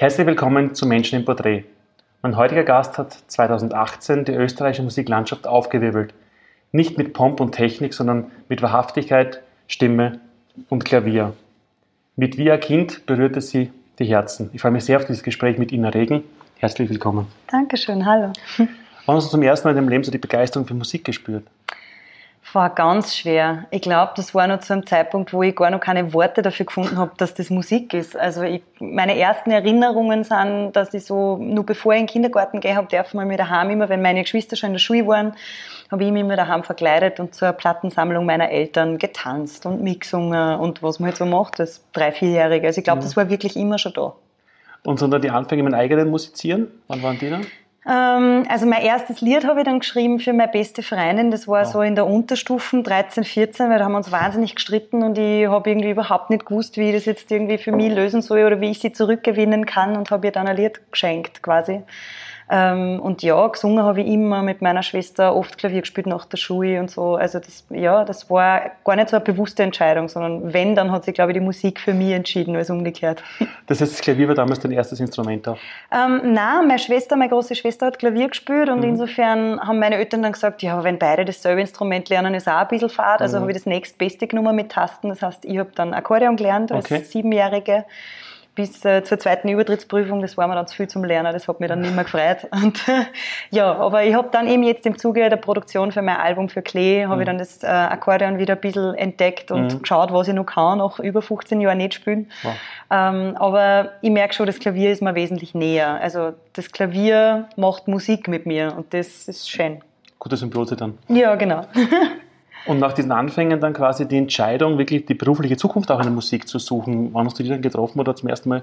Herzlich willkommen zu Menschen im Porträt. Mein heutiger Gast hat 2018 die österreichische Musiklandschaft aufgewirbelt. Nicht mit Pomp und Technik, sondern mit Wahrhaftigkeit, Stimme und Klavier. Mit Wie ein Kind berührte sie die Herzen. Ich freue mich sehr auf dieses Gespräch mit Ina Regen. Herzlich willkommen. Dankeschön, hallo. Wann hast du zum ersten Mal in deinem Leben so die Begeisterung für Musik gespürt? War ganz schwer. Ich glaube, das war noch zu einem Zeitpunkt, wo ich gar noch keine Worte dafür gefunden habe, dass das Musik ist. Also ich, meine ersten Erinnerungen sind, dass ich so, nur bevor ich in den Kindergarten gehe, habe dürfen wir mir daheim immer, wenn meine Geschwister schon in der Schule waren, habe ich mich immer daheim verkleidet und zur Plattensammlung meiner Eltern getanzt und mitgesungen und was man halt so macht als drei, vierjährige. Also ich glaube, mhm. das war wirklich immer schon da. Und so dann die Anfänge mit eigenen Musizieren? Wann waren die dann? Ähm, also mein erstes Lied habe ich dann geschrieben für meine beste Freundin. Das war ja. so in der Unterstufen 13, 14, weil da haben wir uns wahnsinnig gestritten und ich habe irgendwie überhaupt nicht gewusst, wie ich das jetzt irgendwie für mich lösen soll oder wie ich sie zurückgewinnen kann und habe ihr dann ein Lied geschenkt quasi. Ähm, und ja, gesungen habe ich immer mit meiner Schwester, oft Klavier gespielt nach der Schule und so. Also das, ja, das war gar nicht so eine bewusste Entscheidung, sondern wenn, dann hat sich, glaube ich, die Musik für mich entschieden, als umgekehrt. Das heißt, das Klavier war damals dein erstes Instrument auch? Ähm, nein, meine Schwester, meine große Schwester hat Klavier gespielt und mhm. insofern haben meine Eltern dann gesagt, ja, wenn beide dasselbe Instrument lernen, ist auch ein bisschen fad. Also mhm. habe ich das nächstbeste genommen mit Tasten. Das heißt, ich habe dann Akkordeon gelernt als okay. Siebenjährige bis äh, zur zweiten Übertrittsprüfung, das war mir dann zu viel zum Lernen, das hat mich dann nicht mehr gefreut. Und, äh, ja, aber ich habe dann eben jetzt im Zuge der Produktion für mein Album für Klee, habe mhm. ich dann das äh, Akkordeon wieder ein bisschen entdeckt und mhm. geschaut, was ich noch kann, nach über 15 Jahren nicht spielen. Wow. Ähm, aber ich merke schon, das Klavier ist mir wesentlich näher. Also das Klavier macht Musik mit mir und das ist schön. Gute Symbiose dann. Ja, genau. Und nach diesen Anfängen dann quasi die Entscheidung, wirklich die berufliche Zukunft auch in der Musik zu suchen. Wann hast du die dann getroffen oder zum ersten Mal?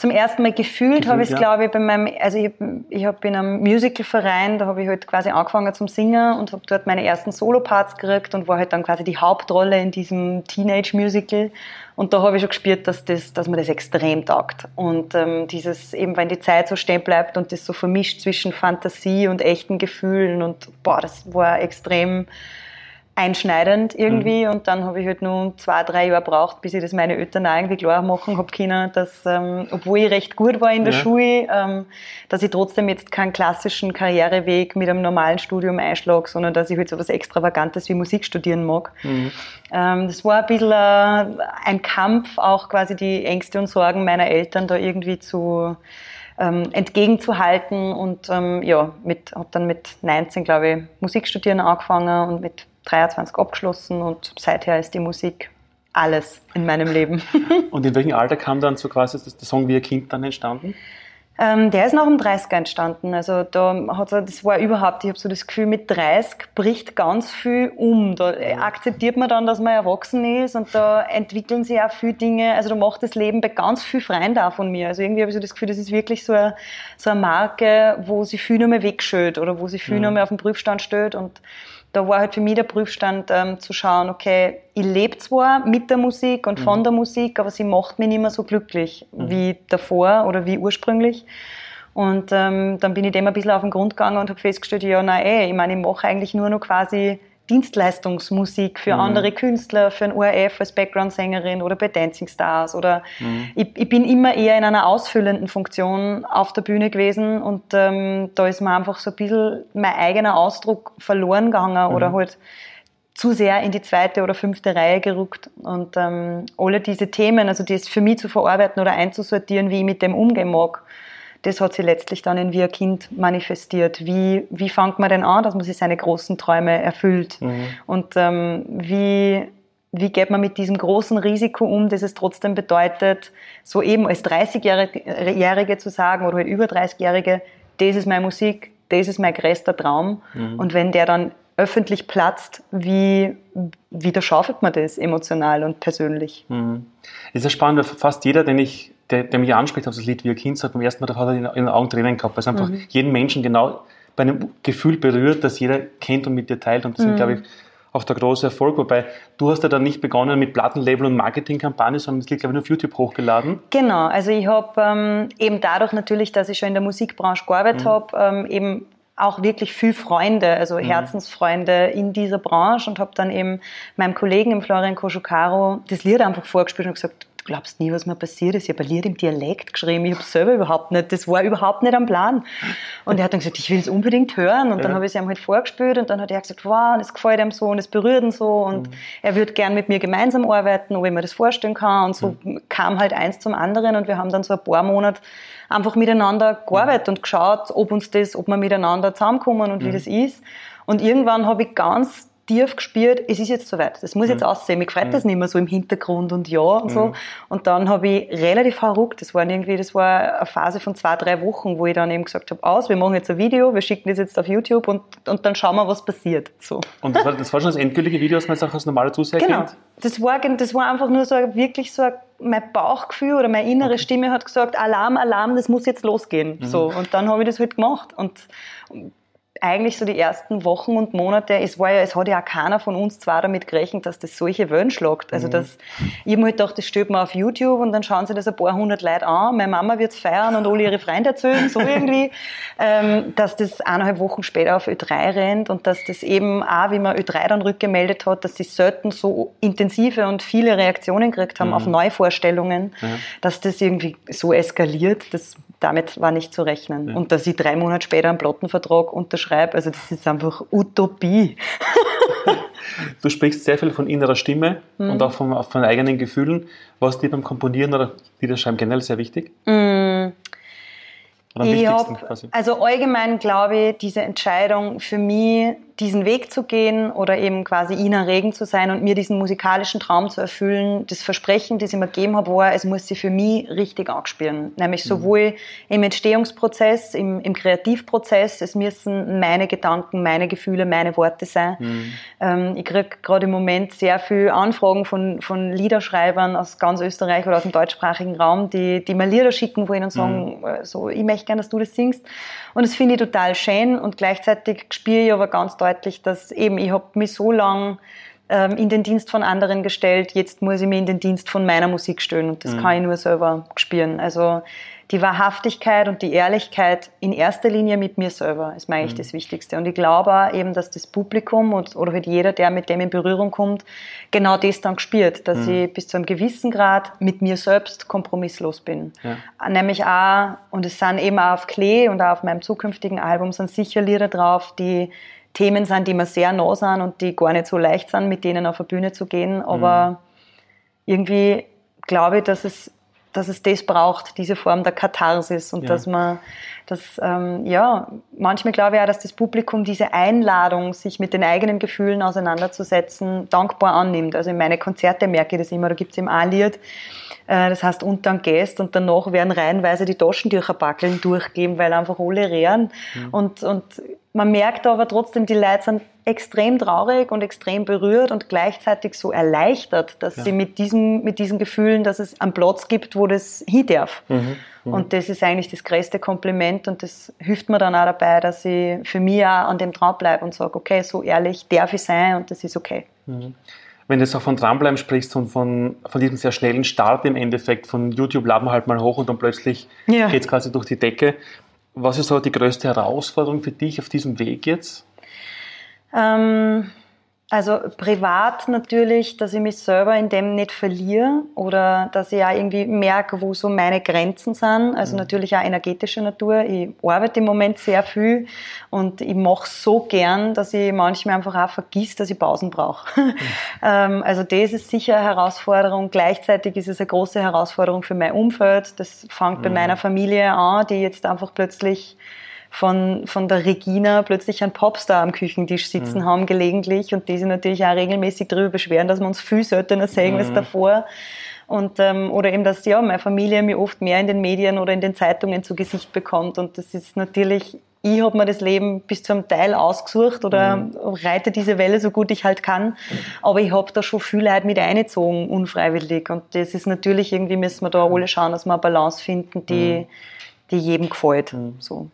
Zum ersten Mal gefühlt, gefühlt habe ich es, ja. glaube ich, bei meinem, also ich, ich habe in einem Musicalverein, da habe ich halt quasi angefangen zum Singen und habe dort meine ersten Soloparts gekriegt und war halt dann quasi die Hauptrolle in diesem Teenage-Musical. Und da habe ich schon gespürt, dass, das, dass mir das extrem taugt. Und ähm, dieses, eben wenn die Zeit so stehen bleibt und das so vermischt zwischen Fantasie und echten Gefühlen und boah, das war extrem einschneidend irgendwie mhm. und dann habe ich halt nur zwei, drei Jahre braucht, bis ich das meine Eltern auch irgendwie klar machen habe können, dass, ähm, obwohl ich recht gut war in der ja. Schule, ähm, dass ich trotzdem jetzt keinen klassischen Karriereweg mit einem normalen Studium einschlage, sondern dass ich halt so was Extravagantes wie Musik studieren mag. Mhm. Ähm, das war ein bisschen äh, ein Kampf, auch quasi die Ängste und Sorgen meiner Eltern da irgendwie zu ähm, entgegenzuhalten und ähm, ja, mit, habe dann mit 19, glaube ich, Musik studieren angefangen und mit 23 abgeschlossen und seither ist die Musik alles in meinem Leben. und in welchem Alter kam dann so quasi der Song Wie ein Kind dann entstanden? Ähm, der ist nach dem 30er entstanden. Also da hat das war überhaupt, ich habe so das Gefühl, mit 30 bricht ganz viel um. Da akzeptiert man dann, dass man erwachsen ist und da entwickeln sich auch viele Dinge. Also da macht das Leben bei ganz viel Freien da von mir. Also irgendwie habe ich so das Gefühl, das ist wirklich so eine, so eine Marke, wo sie viel noch mehr wegschöt oder wo sie viel mhm. noch mehr auf den Prüfstand stellt und da war halt für mich der Prüfstand ähm, zu schauen, okay, ich lebe zwar mit der Musik und von mhm. der Musik, aber sie macht mich nicht mehr so glücklich mhm. wie davor oder wie ursprünglich. Und ähm, dann bin ich dem ein bisschen auf den Grund gegangen und habe festgestellt, ja, nein, ey, ich meine, ich mache eigentlich nur noch quasi Dienstleistungsmusik für mhm. andere Künstler, für ein ORF als Background-Sängerin oder bei Dancing Stars oder mhm. ich, ich, bin immer eher in einer ausfüllenden Funktion auf der Bühne gewesen und ähm, da ist mir einfach so ein bisschen mein eigener Ausdruck verloren gegangen mhm. oder halt zu sehr in die zweite oder fünfte Reihe gerückt und ähm, alle diese Themen, also die es für mich zu verarbeiten oder einzusortieren, wie ich mit dem umgehen mag, das hat sich letztlich dann in Wie ein Kind manifestiert. Wie, wie fängt man denn an, dass man sich seine großen Träume erfüllt? Mhm. Und ähm, wie, wie geht man mit diesem großen Risiko um, das es trotzdem bedeutet, so eben als 30-Jährige zu sagen oder halt über 30-Jährige, das ist meine Musik, das ist mein größter Traum. Mhm. Und wenn der dann öffentlich platzt, wie, wie da schaufelt man das emotional und persönlich? Mhm. ist ja spannend, fast jeder, den ich der, der mich anspricht auf das Lied wie ein Kind, sagt beim ersten Mal, da hat er in, in den Augen Tränen gehabt, weil es einfach mhm. jeden Menschen genau bei einem Gefühl berührt, das jeder kennt und mit dir teilt. Und das mhm. ist, glaube ich, auch der große Erfolg. Wobei du hast ja dann nicht begonnen mit Plattenlabel und Marketingkampagne, sondern das liegt, glaube ich, nur auf YouTube hochgeladen. Genau, also ich habe ähm, eben dadurch natürlich, dass ich schon in der Musikbranche gearbeitet mhm. habe, ähm, eben auch wirklich viel Freunde, also mhm. Herzensfreunde in dieser Branche und habe dann eben meinem Kollegen, im Florian Koschukaro, das Lied einfach vorgespielt und gesagt, glaubst nie, was mir passiert ist. Ich habe ein Lied im Dialekt geschrieben, ich habe selber überhaupt nicht, das war überhaupt nicht am Plan. Und er hat dann gesagt, ich will es unbedingt hören. Und ja. dann habe ich es ihm halt vorgespielt und dann hat er gesagt, wow, das gefällt ihm so und es berührt ihn so und mhm. er würde gern mit mir gemeinsam arbeiten, ob ich mir das vorstellen kann. Und so mhm. kam halt eins zum anderen und wir haben dann so ein paar Monate einfach miteinander gearbeitet mhm. und geschaut, ob uns das, ob wir miteinander zusammenkommen und wie mhm. das ist. Und irgendwann habe ich ganz tief gespürt, es ist jetzt soweit, das muss jetzt mhm. aussehen. Mich freut mhm. das nicht mehr so im Hintergrund und ja und so. Mhm. Und dann habe ich relativ verrückt, das war irgendwie, das war eine Phase von zwei, drei Wochen, wo ich dann eben gesagt habe, aus, wir machen jetzt ein Video, wir schicken das jetzt auf YouTube und, und dann schauen wir, was passiert. So. Und das war, das war schon das endgültige Video, das man jetzt auch als normale Zuseher genau. kennt? Das war, das war einfach nur so wirklich so ein mein Bauchgefühl oder meine innere. Stimme hat gesagt, Alarm, Alarm, das muss jetzt losgehen. Mhm. So. Und dann habe ich das halt gemacht. Und eigentlich so die ersten Wochen und Monate, es war ja, es hat ja auch keiner von uns zwar damit gerechnet, dass das solche Wellen schlagt. Also mhm. das, ich habe halt gedacht, das stellt man auf YouTube und dann schauen sich das ein paar hundert Leute an, meine Mama wird es feiern und alle ihre Freunde erzählen, so irgendwie, ähm, dass das eineinhalb Wochen später auf Ö3 rennt und dass das eben auch, wie man Ö3 dann rückgemeldet hat, dass sie selten so intensive und viele Reaktionen gekriegt haben mhm. auf Neuvorstellungen, ja. dass das irgendwie so eskaliert, das damit war nicht zu rechnen. Ja. Und dass ich drei Monate später einen Plattenvertrag unterschreibe, also das ist einfach Utopie. du sprichst sehr viel von innerer Stimme mhm. und auch von, von eigenen Gefühlen. Was dir beim Komponieren oder Liederschreiben generell sehr wichtig? Mhm. Ich hab, also allgemein glaube ich, diese Entscheidung für mich, diesen Weg zu gehen oder eben quasi Ina Regen zu sein und mir diesen musikalischen Traum zu erfüllen, das Versprechen, das ich mir gegeben habe, war, es muss sich für mich richtig anspielen. Nämlich mhm. sowohl im Entstehungsprozess, im, im, Kreativprozess, es müssen meine Gedanken, meine Gefühle, meine Worte sein. Mhm. Ähm, ich kriege gerade im Moment sehr viele Anfragen von, von Liederschreibern aus ganz Österreich oder aus dem deutschsprachigen Raum, die, die mir Lieder schicken, wo ihnen sagen, mhm. so, ich möchte gerne, dass du das singst. Und das finde ich total schön und gleichzeitig spüre ich aber ganz deutlich, dass eben ich habe mich so lang ähm, in den Dienst von anderen gestellt, jetzt muss ich mich in den Dienst von meiner Musik stellen und das mhm. kann ich nur selber spüren. Also die Wahrhaftigkeit und die Ehrlichkeit in erster Linie mit mir selber ist mir eigentlich mhm. das Wichtigste. Und ich glaube eben, dass das Publikum und, oder halt jeder, der mit dem in Berührung kommt, genau das dann spürt, dass mhm. ich bis zu einem gewissen Grad mit mir selbst kompromisslos bin. Ja. Nämlich auch, und es sind eben auch auf Klee und auch auf meinem zukünftigen Album sind sicher Lieder drauf, die Themen sind, die mir sehr nah sind und die gar nicht so leicht sind, mit denen auf eine Bühne zu gehen. Aber mhm. irgendwie glaube ich, dass es dass es das braucht, diese Form der Katharsis und ja. dass man, dass, ähm, ja, manchmal glaube ich auch, dass das Publikum diese Einladung, sich mit den eigenen Gefühlen auseinanderzusetzen, dankbar annimmt. Also in meine Konzerte merke ich das immer, da gibt es im A-Lied, äh, das heißt unter einem Gast und danach werden reihenweise die Taschentücher backeln durchgeben, weil einfach alle rehren mhm. und, und man merkt aber trotzdem, die Leute sind extrem traurig und extrem berührt und gleichzeitig so erleichtert, dass ja. sie mit, diesem, mit diesen Gefühlen, dass es einen Platz gibt, wo das hin darf. Mhm. Mhm. Und das ist eigentlich das größte Kompliment und das hilft mir dann auch dabei, dass ich für mich auch an dem dranbleibe und sage, okay, so ehrlich darf ich sein und das ist okay. Mhm. Wenn du jetzt auch von dranbleiben sprichst und von, von diesem sehr schnellen Start im Endeffekt, von YouTube laden wir halt mal hoch und dann plötzlich ja. geht es quasi durch die Decke. Was ist so die größte Herausforderung für dich auf diesem Weg jetzt? Ähm, also privat natürlich, dass ich mich selber in dem nicht verliere oder dass ich auch irgendwie merke, wo so meine Grenzen sind. Also mhm. natürlich auch energetische Natur. Ich arbeite im Moment sehr viel und ich mache so gern, dass ich manchmal einfach auch vergiss, dass ich Pausen brauche. Mhm. also das ist sicher eine Herausforderung. Gleichzeitig ist es eine große Herausforderung für mein Umfeld. Das fängt mhm. bei meiner Familie an, die jetzt einfach plötzlich von, von der Regina plötzlich einen Popstar am Küchentisch sitzen mhm. haben gelegentlich und die sich natürlich auch regelmäßig darüber beschweren, dass wir uns viel seltener sehen mhm. als davor. Und, ähm, oder eben, dass ja, meine Familie mir oft mehr in den Medien oder in den Zeitungen zu Gesicht bekommt. Und das ist natürlich, ich habe mir das Leben bis zum Teil ausgesucht oder mhm. reite diese Welle so gut ich halt kann. Aber ich habe da schon viel Leute mit eingezogen, unfreiwillig. Und das ist natürlich, irgendwie müssen wir da alle schauen, dass wir eine Balance finden, die, mhm. die jedem gefällt. Mhm. So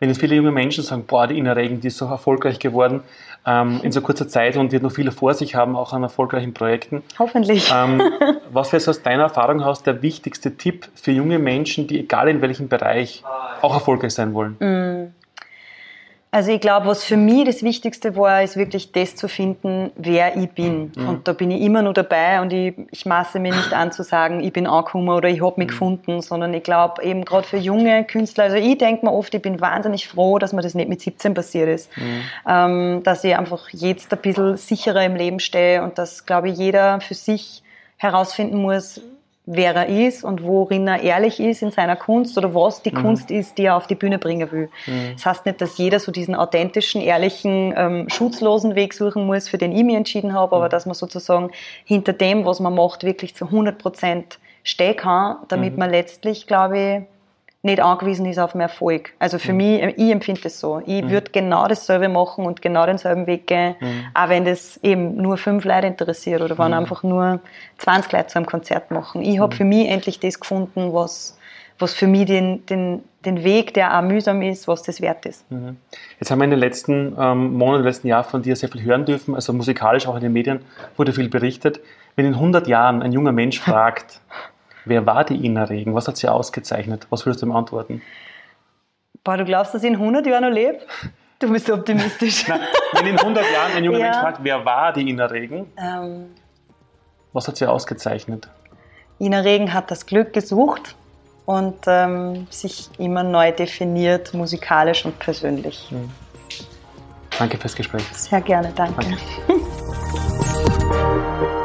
wenn jetzt viele junge Menschen sagen, boah, die Ina Regen, die ist so erfolgreich geworden ähm, in so kurzer Zeit und wird noch viele vor sich haben, auch an erfolgreichen Projekten. Hoffentlich. Ähm, was wäre so aus deiner Erfahrung heraus der wichtigste Tipp für junge Menschen, die egal in welchem Bereich auch erfolgreich sein wollen? Mm. Also ich glaube, was für mich das Wichtigste war, ist wirklich das zu finden, wer ich bin. Mhm. Und da bin ich immer nur dabei und ich, ich maße mir nicht an zu sagen, ich bin angekommen oder ich habe mich mhm. gefunden, sondern ich glaube eben gerade für junge Künstler, also ich denke mir oft, ich bin wahnsinnig froh, dass mir das nicht mit 17 passiert ist. Mhm. Ähm, dass ich einfach jetzt ein bisschen sicherer im Leben stehe und dass, glaube ich, jeder für sich herausfinden muss, wer er ist und worin er ehrlich ist in seiner Kunst oder was die mhm. Kunst ist, die er auf die Bühne bringen will. Mhm. Das heißt nicht, dass jeder so diesen authentischen, ehrlichen, ähm, schutzlosen Weg suchen muss, für den ich mich entschieden habe, aber mhm. dass man sozusagen hinter dem, was man macht, wirklich zu 100 Prozent stehen kann, damit mhm. man letztlich, glaube ich, nicht angewiesen ist auf den Erfolg. Also für mhm. mich, ich empfinde das so. Ich mhm. würde genau dasselbe machen und genau denselben Weg gehen, mhm. auch wenn das eben nur fünf Leute interessiert oder wenn mhm. einfach nur 20 Leute zu einem Konzert machen. Ich habe mhm. für mich endlich das gefunden, was, was für mich den, den, den Weg, der auch mühsam ist, was das wert ist. Mhm. Jetzt haben wir in den letzten ähm, Monaten, letzten Jahr von dir sehr viel hören dürfen, also musikalisch auch in den Medien wurde viel berichtet. Wenn in 100 Jahren ein junger Mensch fragt, Wer war die Ina Regen? Was hat sie ausgezeichnet? Was würdest du ihm antworten? Boah, du glaubst, dass ich in 100 Jahren noch lebe? Du bist so optimistisch. Nein, wenn in 100 Jahren ein junger ja. Mensch fragt, wer war die Ina Regen? Ähm, was hat sie ausgezeichnet? Ina Regen hat das Glück gesucht und ähm, sich immer neu definiert, musikalisch und persönlich. Mhm. Danke fürs Gespräch. Sehr gerne, danke. danke.